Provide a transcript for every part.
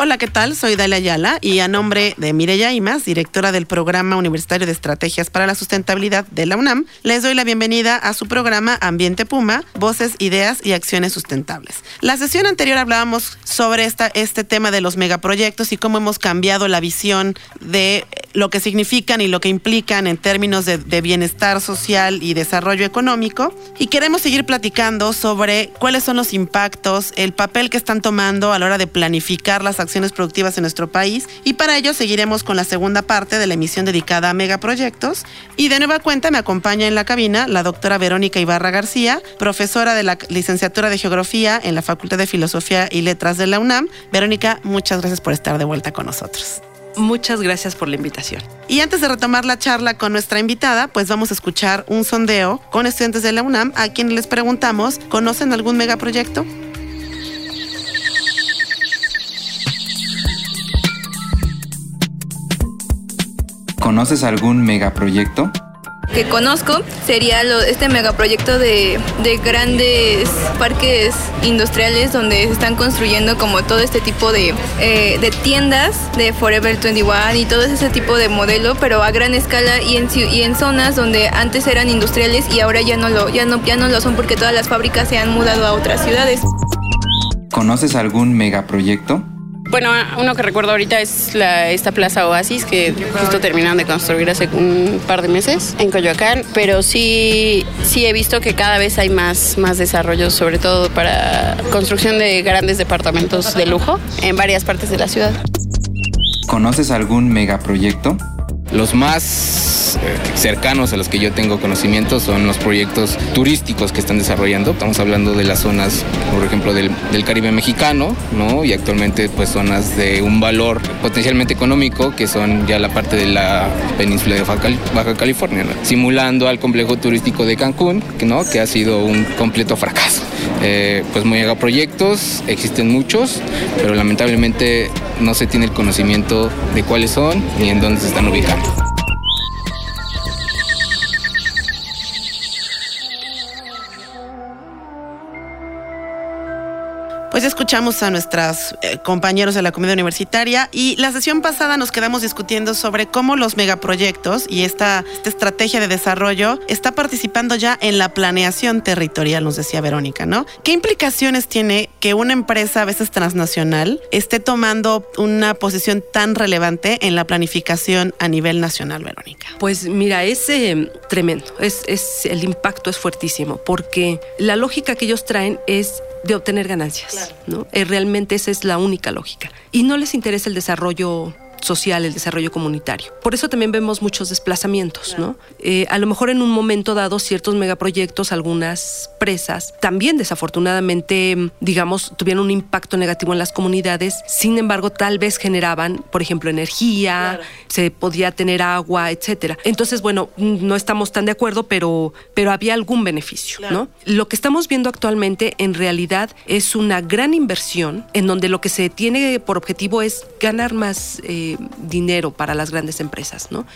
Hola, ¿qué tal? Soy Dalia Ayala y a nombre de Mireya Imas, directora del Programa Universitario de Estrategias para la Sustentabilidad de la UNAM, les doy la bienvenida a su programa Ambiente Puma, Voces, Ideas y Acciones Sustentables. La sesión anterior hablábamos sobre esta, este tema de los megaproyectos y cómo hemos cambiado la visión de lo que significan y lo que implican en términos de, bienestar social y desarrollo económico. Y queremos seguir platicando sobre cuáles son los impactos, el papel que están tomando a la hora de planificar las acciones acciones productivas en nuestro país y para ello seguiremos con la segunda parte de la emisión dedicada a megaproyectos. Y de nueva cuenta me acompaña en la cabina la doctora Verónica Ibarra García, profesora de la licenciatura de Geografía en la Facultad de Filosofía y Letras de la UNAM. Verónica, muchas gracias por estar de vuelta con nosotros. Muchas gracias por la invitación. Y antes de retomar la charla con nuestra invitada, pues vamos a escuchar un sondeo con estudiantes de la UNAM a quienes les preguntamos, ¿conocen algún megaproyecto? ¿Conoces algún megaproyecto? Que conozco sería este megaproyecto de, de grandes parques industriales donde se están construyendo como todo este tipo de, eh, de tiendas de Forever 21 y todo ese tipo de modelo, pero a gran escala y en, y en zonas donde antes eran industriales y ahora ya no, lo, ya, no, ya no lo son porque todas las fábricas se han mudado a otras ciudades. ¿Conoces algún megaproyecto? Bueno, uno que recuerdo ahorita es la, esta Plaza Oasis que justo terminaron de construir hace un par de meses en Coyoacán, pero sí, sí he visto que cada vez hay más, más desarrollos, sobre todo para construcción de grandes departamentos de lujo en varias partes de la ciudad. ¿Conoces algún megaproyecto? Los más eh, cercanos a los que yo tengo conocimiento son los proyectos turísticos que están desarrollando. Estamos hablando de las zonas, por ejemplo, del, Caribe mexicano, ¿no? Y actualmente, pues, zonas de un valor potencialmente económico, que son ya la parte de la península de Baja, Cali- Baja California. Simulando al complejo turístico de Cancún, ¿no? Que ha sido un completo fracaso. Eh, pues megaproyectos, existen muchos, pero lamentablemente no se tiene el conocimiento de cuáles son ni en dónde se están ubicando. Pues escuchamos a nuestros compañeros de la comunidad universitaria y la sesión pasada nos quedamos discutiendo sobre cómo los megaproyectos y esta, esta estrategia de desarrollo está participando ya en la planeación territorial, nos decía Verónica, ¿no? ¿Qué implicaciones tiene que una empresa a veces transnacional esté tomando una posición tan relevante en la planificación a nivel nacional, Verónica? Pues mira, es eh, tremendo, es, es, el impacto es fuertísimo, porque la lógica que ellos traen es de obtener ganancias, claro. ¿No? Eh, realmente esa es la única lógica. Y no les interesa el desarrollo social, el desarrollo comunitario. Por eso también vemos muchos desplazamientos. ¿no? Eh, a lo mejor en un momento dado ciertos megaproyectos, algunas presas, también desafortunadamente, digamos, tuvieron un impacto negativo en las comunidades, sin embargo, tal vez generaban, por ejemplo, energía, claro. se podía tener agua, etcétera. Entonces, bueno, no estamos tan de acuerdo, pero, pero había algún beneficio, claro. ¿no? Lo que estamos viendo actualmente en realidad es una gran inversión en donde lo que se tiene por objetivo es ganar más eh, dinero para las grandes empresas, ¿no?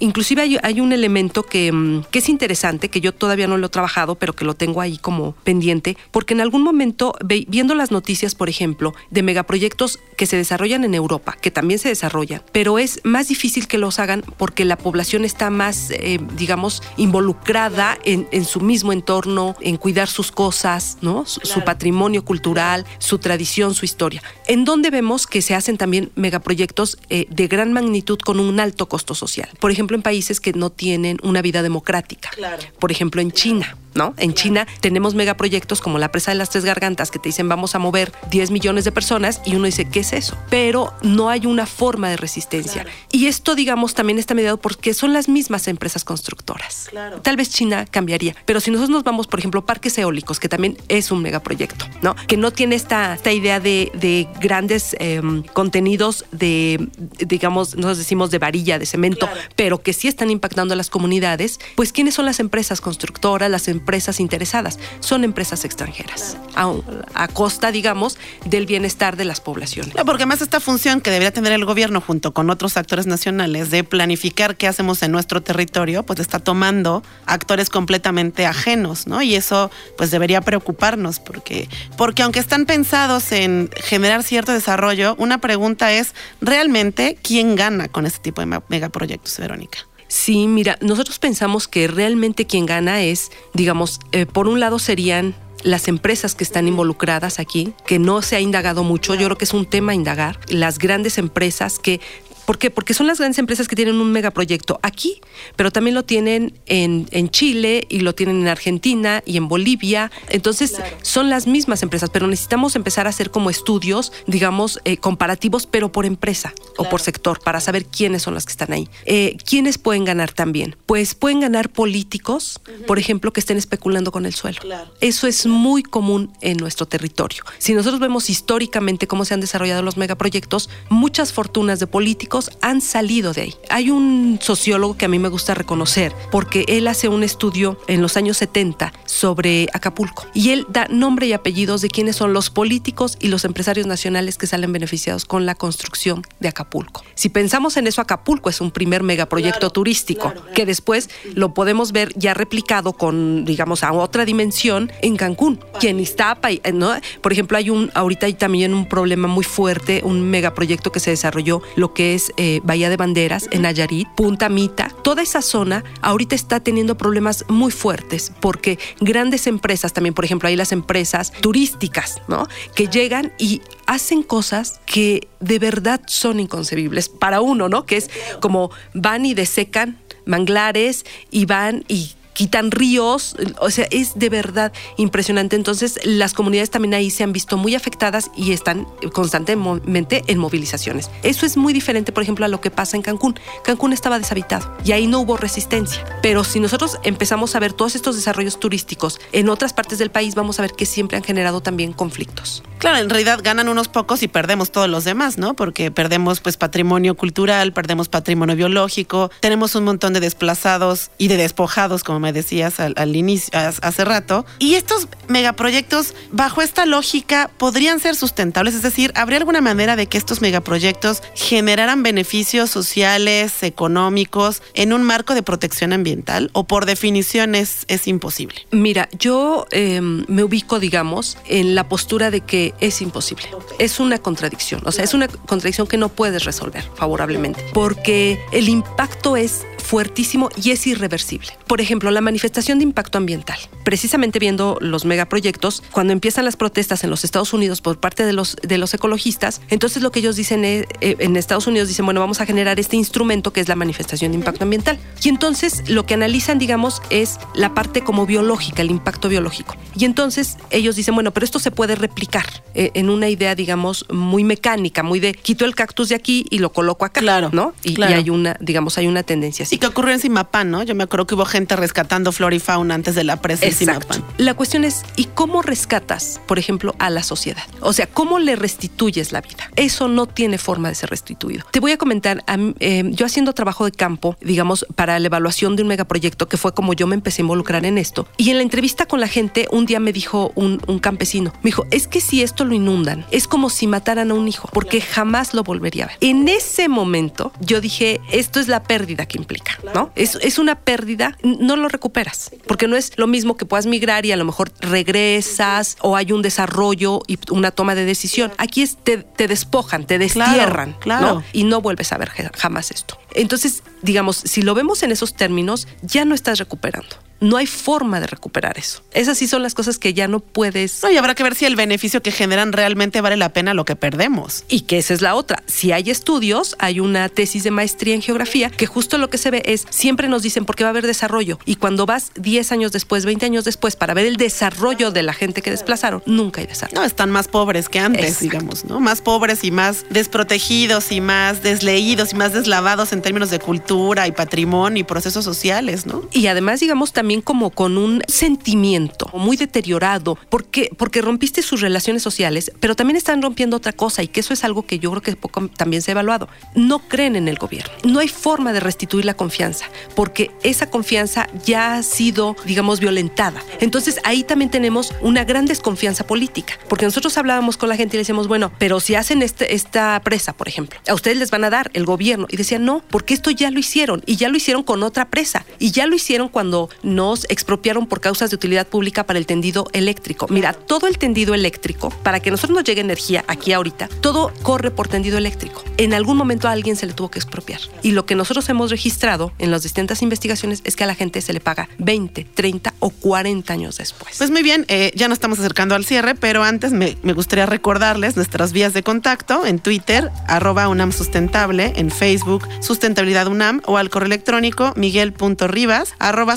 Inclusive hay, hay un elemento que, que, es interesante, que yo todavía no lo he trabajado, pero que lo tengo ahí como pendiente, porque en algún momento, ve, viendo las noticias, por ejemplo, de megaproyectos que se desarrollan en Europa, que también se desarrollan, pero es más difícil que los hagan porque la población está más, eh, digamos, involucrada en, en, su mismo entorno, en cuidar sus cosas, ¿no? Su, claro. su patrimonio cultural, su tradición, su historia. En donde vemos que se hacen también megaproyectos eh, de gran magnitud con un alto costo social. Por ejemplo, en países que no tienen una vida democrática. Claro. Por ejemplo, en China. ¿No? En China tenemos megaproyectos como la presa de las tres gargantas que te dicen vamos a mover 10 millones de personas y uno dice, ¿qué es eso? Pero no hay una forma de resistencia. Y esto, digamos, también está mediado porque son las mismas empresas constructoras. Tal vez China cambiaría, pero si nosotros nos vamos, por ejemplo, parques eólicos, que también es un megaproyecto, ¿no? Que no tiene esta, esta idea de, de grandes em, contenidos de, digamos, nosotros decimos de varilla, de cemento, pero que sí están impactando a las comunidades, pues ¿quiénes son las empresas constructoras, las empresas interesadas? Son empresas extranjeras, a, costa, digamos, del bienestar de las poblaciones. Porque más esta función que debería tener el gobierno junto con otros actores nacionales de planificar qué hacemos en nuestro territorio, pues está tomando actores completamente ajenos, ¿no? Y eso pues debería preocuparnos porque porque aunque están pensados en generar cierto desarrollo, una pregunta es realmente quién gana con este tipo de me- megaproyectos, Verónica. Sí, mira, nosotros pensamos que realmente quien gana es, digamos, eh, por un lado serían las empresas que están involucradas aquí, que no se ha indagado mucho, yo creo que es un tema indagar, las grandes empresas que... ¿Por qué? Porque son las grandes empresas que tienen un megaproyecto aquí, pero también lo tienen en, en Chile y lo tienen en Argentina y en Bolivia. Entonces, son las mismas empresas, pero necesitamos empezar a hacer como estudios, digamos, eh, comparativos, pero por empresa o por sector, para saber quiénes son las que están ahí. Eh, ¿Quiénes pueden ganar también? Pues pueden ganar políticos, por ejemplo, que estén especulando con el suelo. Eso es muy común en nuestro territorio. Si nosotros vemos históricamente cómo se han desarrollado los megaproyectos, muchas fortunas de políticos han salido de ahí. Hay un sociólogo que a mí me gusta reconocer porque él hace un estudio en los años 70 sobre Acapulco y él da nombre y apellidos de quiénes son los políticos y los empresarios nacionales que salen beneficiados con la construcción de Acapulco. Si pensamos en eso, Acapulco es un primer megaproyecto turístico que después lo podemos ver ya replicado con, digamos, a otra dimensión en Cancún y en Iztapa. ¿no? Por ejemplo, hay un, ahorita hay también un problema muy fuerte, un megaproyecto que se desarrolló, lo que eh, Bahía de Banderas, en Nayarit, Punta Mita. Toda esa zona ahorita está teniendo problemas muy fuertes porque grandes empresas, también, por ejemplo, hay las empresas turísticas, ¿no? Que llegan y hacen cosas que de verdad son inconcebibles para uno, ¿no? Que es como van y desecan manglares y van y quitan ríos, o sea, es de verdad impresionante. Entonces, las comunidades también ahí se han visto muy afectadas y están constantemente en movilizaciones. Eso es muy diferente, por ejemplo, a lo que pasa en Cancún. Cancún estaba deshabitado y ahí no hubo resistencia. Pero si nosotros empezamos a ver todos estos desarrollos turísticos en otras partes del país, vamos a ver que siempre han generado también conflictos. Claro, en realidad ganan unos pocos y perdemos todos los demás, ¿no? Porque perdemos pues patrimonio cultural, perdemos patrimonio biológico, tenemos un montón de desplazados y de despojados, como me decías al, inicio, hace rato. Y estos megaproyectos, bajo esta lógica, podrían ser sustentables, es decir, ¿habría alguna manera de que estos megaproyectos generaran beneficios sociales, económicos, en un marco de protección ambiental? ¿O por definición es, es imposible? Mira, yo eh, me ubico, digamos, en la postura de que es imposible. Es una contradicción, o sea, es una contradicción que no puedes resolver favorablemente, porque el impacto es fuertísimo y es irreversible. Por ejemplo, la manifestación de impacto ambiental. Precisamente viendo los megaproyectos, cuando empiezan las protestas en los Estados Unidos por parte de los, de los ecologistas, entonces lo que ellos dicen es, eh, en Estados Unidos dicen, bueno, vamos a generar este instrumento que es la manifestación de impacto ambiental. Y entonces lo que analizan, digamos, es la parte como biológica, el impacto biológico. Y entonces ellos dicen, bueno, pero esto se puede replicar eh, en una idea, digamos, muy mecánica, muy de quito el cactus de aquí y lo coloco acá, Claro, ¿no? Y, y claro. hay una, digamos, hay una tendencia así. Y que ocurrió en Simapán, ¿no? Yo me acuerdo que hubo gente rescatando flora y fauna antes de la presa en Exacto. Simapán. La cuestión es, ¿y cómo rescatas, por ejemplo, a la sociedad? O sea, ¿cómo le restituyes la vida? Eso no tiene forma de ser restituido. Te voy a comentar, eh, yo haciendo trabajo de campo, digamos, para la evaluación de un megaproyecto, que fue como yo me empecé a involucrar en esto, y en la entrevista con la gente, un día me dijo un, un campesino, me dijo, es que si esto lo inundan, es como si mataran a un hijo, porque jamás lo volvería a ver. En ese momento, yo dije, esto es la pérdida que implica, ¿no? Es, es una pérdida, no lo recuperas, porque no es lo mismo que puedas migrar y a lo mejor regresas o hay un desarrollo y una toma de decisión. Aquí es te, te despojan, te destierran, claro. ¿no? Y no vuelves a ver ja- jamás esto. Entonces, digamos, si lo vemos en esos términos, ya no estás recuperando. No hay forma de recuperar eso. Esas sí son las cosas que ya no puedes. No, y habrá que ver si el beneficio que generan realmente vale la pena lo que perdemos. Y que esa es la otra. Si hay estudios, hay una tesis de maestría en geografía que justo lo que se ve es, siempre nos dicen porque va a haber desarrollo. Y cuando vas 10 años después, 20 años después, para ver el desarrollo de la gente que desplazaron, nunca hay desarrollo. No, están más pobres que antes, digamos, ¿no? Más pobres y más desprotegidos y más desleídos y más deslavados en términos de cultura y patrimonio y procesos sociales, ¿no? Y además, digamos, también como con un sentimiento muy deteriorado, porque, porque rompiste sus relaciones sociales, pero también están rompiendo otra cosa y que eso es algo que yo creo que poco también se ha evaluado. No creen en el gobierno. No hay forma de restituir la confianza, porque esa confianza ya ha sido, digamos, violentada. Entonces ahí también tenemos una gran desconfianza política, porque nosotros hablábamos con la gente y le decíamos, bueno, pero si hacen este, esta presa, por ejemplo, a ustedes les van a dar el gobierno. Y decían, no, porque esto ya lo hicieron y ya lo hicieron con otra presa y ya lo hicieron cuando nos expropiaron por causas de utilidad pública para el tendido eléctrico. Mira, todo el tendido eléctrico, para que nosotros nos llegue energía aquí ahorita, todo corre por tendido eléctrico. En algún momento a alguien se le tuvo que expropiar. Y lo que nosotros hemos registrado en las distintas investigaciones es que a la gente se le paga 20, 30 o 40 años después. Pues muy bien, eh, ya nos estamos acercando al cierre, pero antes me, me, gustaría recordarles nuestras vías de contacto en Twitter, arroba UNAM Sustentable, en Facebook, Sustentabilidad UNAM o al correo electrónico miguel.ribas, arroba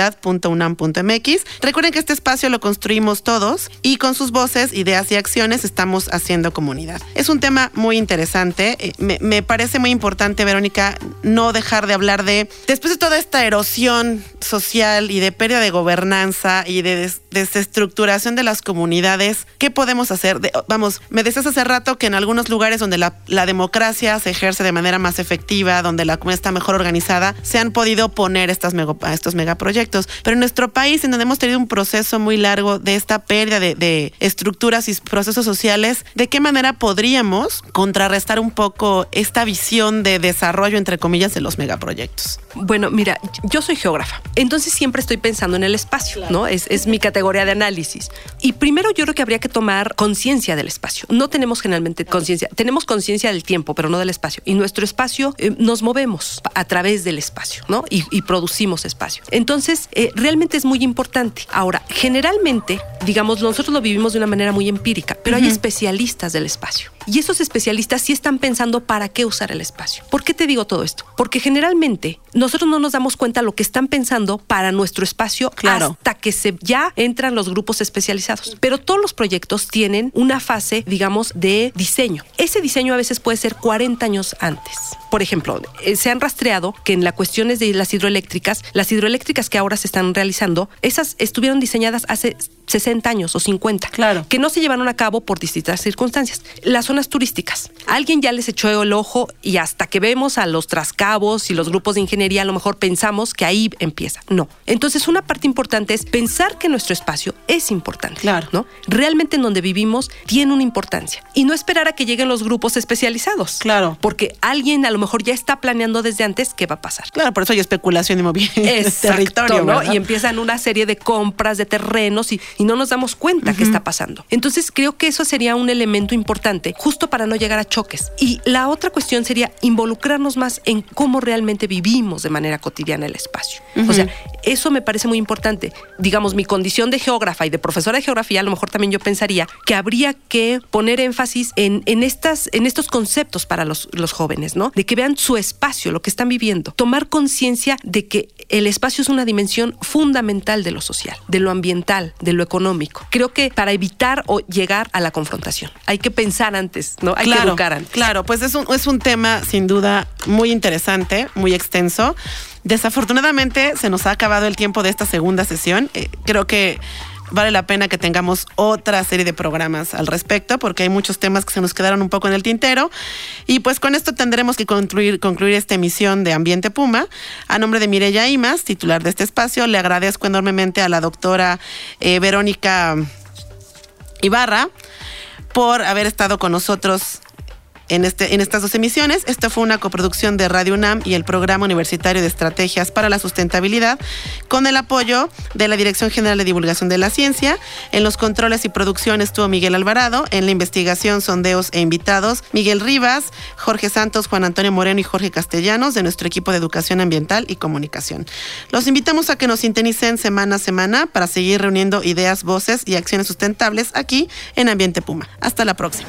sustentabilidad.unam.mx. Recuerden que este espacio lo construimos todos y con sus voces, ideas y acciones estamos haciendo comunidad. Es un tema muy interesante. Eh, me, parece muy importante, Verónica, no dejar de hablar de, después de toda esta erosión social y de pérdida de gobernanza y de des desestructuración de las comunidades, ¿qué podemos hacer? Vamos, me decías hace rato que en algunos lugares donde la, democracia se ejerce de manera más efectiva, donde la comunidad está mejor organizada, se han podido poner estas estos megaproyectos. Pero en nuestro país, en donde hemos tenido un proceso muy largo de esta pérdida de, de estructuras y procesos sociales, ¿de qué manera podríamos contrarrestar un poco esta visión de desarrollo, entre comillas, de los megaproyectos? Bueno, mira, yo soy geógrafa, entonces siempre estoy pensando en el espacio, claro. ¿no? Es, es mi categoría de análisis. Y primero yo creo que habría que tomar conciencia del espacio. No tenemos generalmente conciencia, tenemos conciencia del tiempo, pero no del espacio. Y nuestro espacio eh, nos movemos a través del espacio, ¿no? Y, y producimos espacio. Entonces, eh, realmente es muy importante. Ahora, generalmente, digamos, nosotros lo vivimos de una manera muy empírica, pero uh -huh. hay especialistas del espacio. Y esos especialistas sí están pensando para qué usar el espacio. ¿Por qué te digo todo esto? Porque generalmente nosotros no nos damos cuenta lo que están pensando para nuestro espacio claro. hasta que se ya entran los grupos especializados. Pero todos los proyectos tienen una fase, digamos, de diseño. Ese diseño a veces puede ser 40 años antes. Por ejemplo, eh, se han rastreado que en las cuestiones de las hidroeléctricas, las hidroeléctricas que ahora se están realizando, esas estuvieron diseñadas hace 60 años o 50, claro. que no se llevaron a cabo por distintas circunstancias. Las zonas turísticas, alguien ya les echó el ojo y hasta que vemos a los trascabos y los grupos de ingeniería, a lo mejor pensamos que ahí empieza. No. Entonces, una parte importante es pensar que nuestro espacio es importante. Claro. ¿no? Realmente en donde vivimos tiene una importancia. Y no esperar a que lleguen los grupos especializados. Claro. Porque alguien a lo mejor ya está planeando desde antes qué va a pasar. Claro, por eso hay especulación inmobiliaria Exacto, territorio. ¿no? ¿verdad? Y empiezan una serie de compras de terrenos y, y no nos damos cuenta uh -huh. qué está pasando. Entonces creo que eso sería un elemento importante justo para no llegar a choques. Y la otra cuestión sería involucrarnos más en cómo realmente vivimos de manera cotidiana el espacio. Uh -huh. O sea, eso me parece muy importante. Digamos, mi condición de geógrafa y de profesora de geografía, a lo mejor también yo pensaría que habría que poner énfasis en, en, estas, en estos conceptos para los, los jóvenes, ¿no? De que vean su espacio, lo que están viviendo. Tomar conciencia de que el espacio es una dimensión fundamental de lo social, de lo ambiental, de lo económico. Creo que para evitar o llegar a la confrontación hay que pensar antes, ¿no? Hay claro, que educar antes. Claro, pues es un, es un tema sin duda muy interesante, muy extenso. Desafortunadamente se nos ha acabado el tiempo de esta segunda sesión. Eh, creo que vale la pena que tengamos otra serie de programas al respecto, porque hay muchos temas que se nos quedaron un poco en el tintero. Y pues con esto tendremos que concluir, concluir esta emisión de Ambiente Puma. A nombre de Mireya Imas, titular de este espacio, le agradezco enormemente a la doctora eh, Verónica Ibarra por haber estado con nosotros en, este, en estas dos emisiones. Esta fue una coproducción de Radio UNAM y el Programa Universitario de Estrategias para la Sustentabilidad con el apoyo de la Dirección General de Divulgación de la Ciencia. En los controles y producción estuvo Miguel Alvarado, en la investigación, sondeos e invitados Miguel Rivas, Jorge Santos, Juan Antonio Moreno y Jorge Castellanos de nuestro equipo de Educación Ambiental y Comunicación. Los invitamos a que nos sintonicen semana a semana para seguir reuniendo ideas, voces y acciones sustentables aquí en Ambiente Puma. Hasta la próxima.